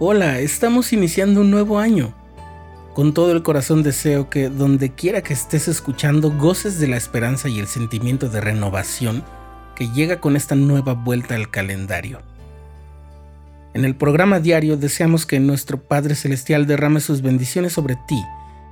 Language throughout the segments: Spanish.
Hola, estamos iniciando un nuevo año. Con todo el corazón deseo que donde quiera que estés escuchando goces de la esperanza y el sentimiento de renovación que llega con esta nueva vuelta al calendario. En el programa diario deseamos que nuestro Padre Celestial derrame sus bendiciones sobre ti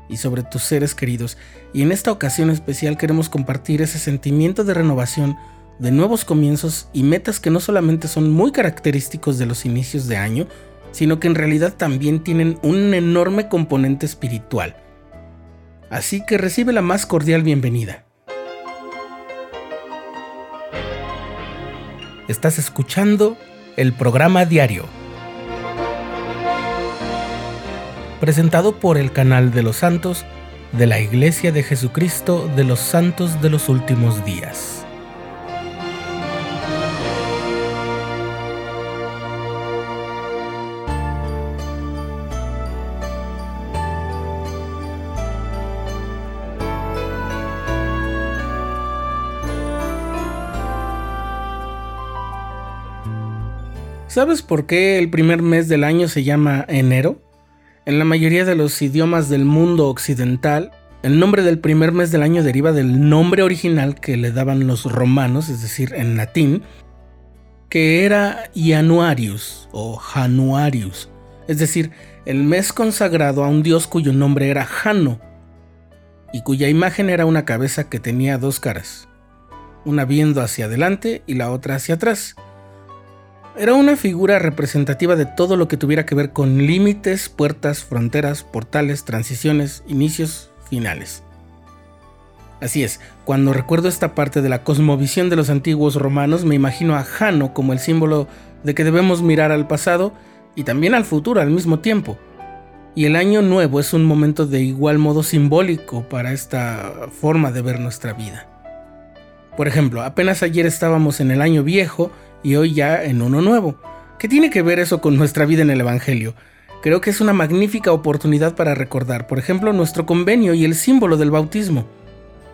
y sobre tus seres queridos y en esta ocasión especial queremos compartir ese sentimiento de renovación, de nuevos comienzos y metas que no solamente son muy característicos de los inicios de año, sino que en realidad también tienen un enorme componente espiritual. Así que recibe la más cordial bienvenida. Estás escuchando el programa diario, presentado por el canal de los santos de la Iglesia de Jesucristo de los Santos de los Últimos Días. ¿Sabes por qué el primer mes del año se llama enero? En la mayoría de los idiomas del mundo occidental, el nombre del primer mes del año deriva del nombre original que le daban los romanos, es decir, en latín, que era Januarius o Januarius, es decir, el mes consagrado a un dios cuyo nombre era Jano y cuya imagen era una cabeza que tenía dos caras, una viendo hacia adelante y la otra hacia atrás. Era una figura representativa de todo lo que tuviera que ver con límites, puertas, fronteras, portales, transiciones, inicios, finales. Así es, cuando recuerdo esta parte de la cosmovisión de los antiguos romanos, me imagino a Jano como el símbolo de que debemos mirar al pasado y también al futuro al mismo tiempo. Y el año nuevo es un momento de igual modo simbólico para esta forma de ver nuestra vida. Por ejemplo, apenas ayer estábamos en el año viejo y hoy ya en uno nuevo. ¿Qué tiene que ver eso con nuestra vida en el Evangelio? Creo que es una magnífica oportunidad para recordar, por ejemplo, nuestro convenio y el símbolo del bautismo.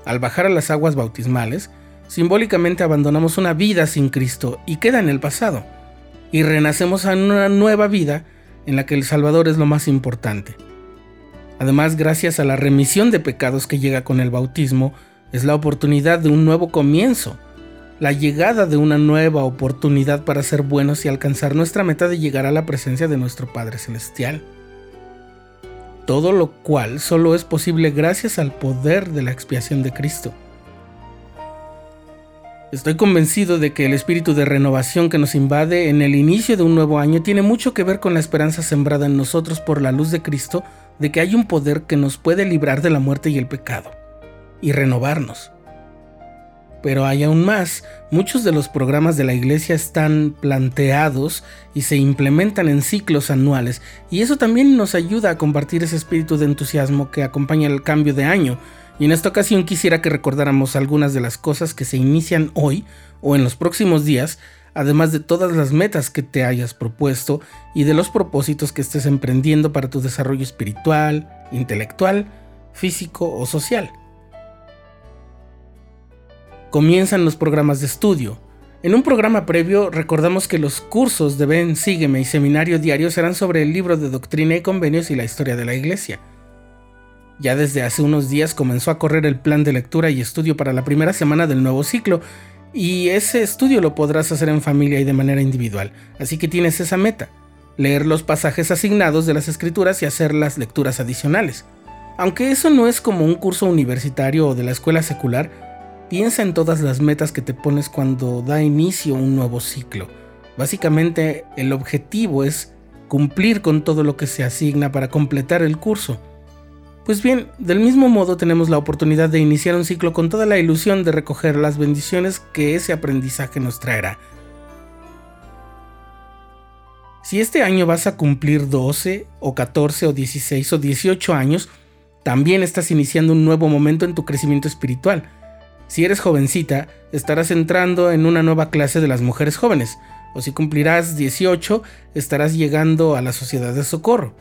Al bajar a las aguas bautismales, simbólicamente abandonamos una vida sin Cristo y queda en el pasado, y renacemos a una nueva vida en la que el Salvador es lo más importante. Además, gracias a la remisión de pecados que llega con el bautismo, es la oportunidad de un nuevo comienzo, la llegada de una nueva oportunidad para ser buenos y alcanzar nuestra meta de llegar a la presencia de nuestro Padre Celestial. Todo lo cual solo es posible gracias al poder de la expiación de Cristo. Estoy convencido de que el espíritu de renovación que nos invade en el inicio de un nuevo año tiene mucho que ver con la esperanza sembrada en nosotros por la luz de Cristo de que hay un poder que nos puede librar de la muerte y el pecado y renovarnos. Pero hay aún más, muchos de los programas de la iglesia están planteados y se implementan en ciclos anuales, y eso también nos ayuda a compartir ese espíritu de entusiasmo que acompaña el cambio de año. Y en esta ocasión quisiera que recordáramos algunas de las cosas que se inician hoy o en los próximos días, además de todas las metas que te hayas propuesto y de los propósitos que estés emprendiendo para tu desarrollo espiritual, intelectual, físico o social comienzan los programas de estudio. En un programa previo recordamos que los cursos de Ven, Sígueme y Seminario Diario serán sobre el libro de Doctrina y Convenios y la historia de la Iglesia. Ya desde hace unos días comenzó a correr el plan de lectura y estudio para la primera semana del nuevo ciclo, y ese estudio lo podrás hacer en familia y de manera individual, así que tienes esa meta, leer los pasajes asignados de las escrituras y hacer las lecturas adicionales. Aunque eso no es como un curso universitario o de la escuela secular, Piensa en todas las metas que te pones cuando da inicio un nuevo ciclo. Básicamente el objetivo es cumplir con todo lo que se asigna para completar el curso. Pues bien, del mismo modo tenemos la oportunidad de iniciar un ciclo con toda la ilusión de recoger las bendiciones que ese aprendizaje nos traerá. Si este año vas a cumplir 12 o 14 o 16 o 18 años, también estás iniciando un nuevo momento en tu crecimiento espiritual si eres jovencita, estarás entrando en una nueva clase de las mujeres jóvenes, o si cumplirás 18, estarás llegando a la sociedad de socorro.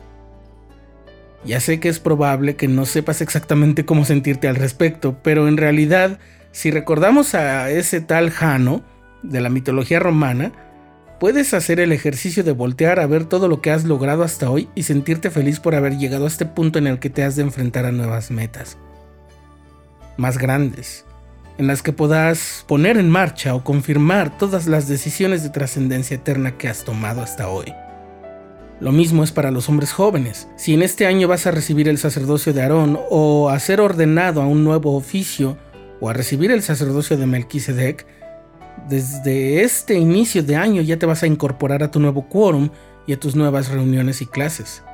Ya sé que es probable que no sepas exactamente cómo sentirte al respecto, pero en realidad, si recordamos a ese tal Jano de la mitología romana, Puedes hacer el ejercicio de voltear a ver todo lo que has logrado hasta hoy y sentirte feliz por haber llegado a este punto en el que te has de enfrentar a nuevas metas. Más grandes, en las que puedas poner en marcha o confirmar todas las decisiones de trascendencia eterna que has tomado hasta hoy. Lo mismo es para los hombres jóvenes. Si en este año vas a recibir el sacerdocio de Aarón o a ser ordenado a un nuevo oficio o a recibir el sacerdocio de Melquisedec, desde este inicio de año ya te vas a incorporar a tu nuevo quórum y a tus nuevas reuniones y clases.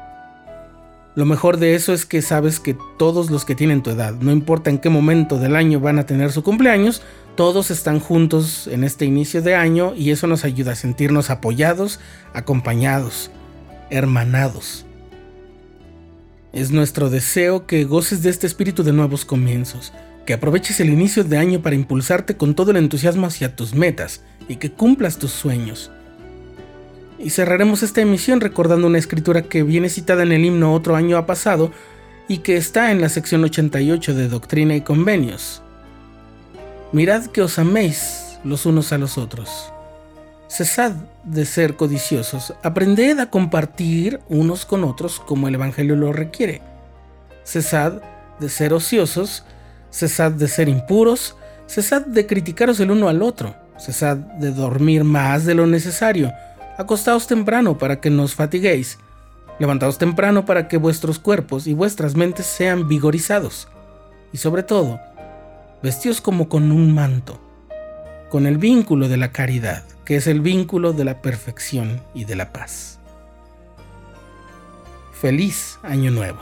Lo mejor de eso es que sabes que todos los que tienen tu edad, no importa en qué momento del año van a tener su cumpleaños, todos están juntos en este inicio de año y eso nos ayuda a sentirnos apoyados, acompañados, hermanados. Es nuestro deseo que goces de este espíritu de nuevos comienzos, que aproveches el inicio de año para impulsarte con todo el entusiasmo hacia tus metas y que cumplas tus sueños. Y cerraremos esta emisión recordando una escritura que viene citada en el himno Otro año ha pasado y que está en la sección 88 de Doctrina y Convenios. Mirad que os améis los unos a los otros. Cesad de ser codiciosos, aprended a compartir unos con otros como el Evangelio lo requiere. Cesad de ser ociosos Cesad de ser impuros, cesad de criticaros el uno al otro, cesad de dormir más de lo necesario, acostaos temprano para que no os fatiguéis, levantaos temprano para que vuestros cuerpos y vuestras mentes sean vigorizados, y sobre todo, vestíos como con un manto, con el vínculo de la caridad, que es el vínculo de la perfección y de la paz. Feliz Año Nuevo.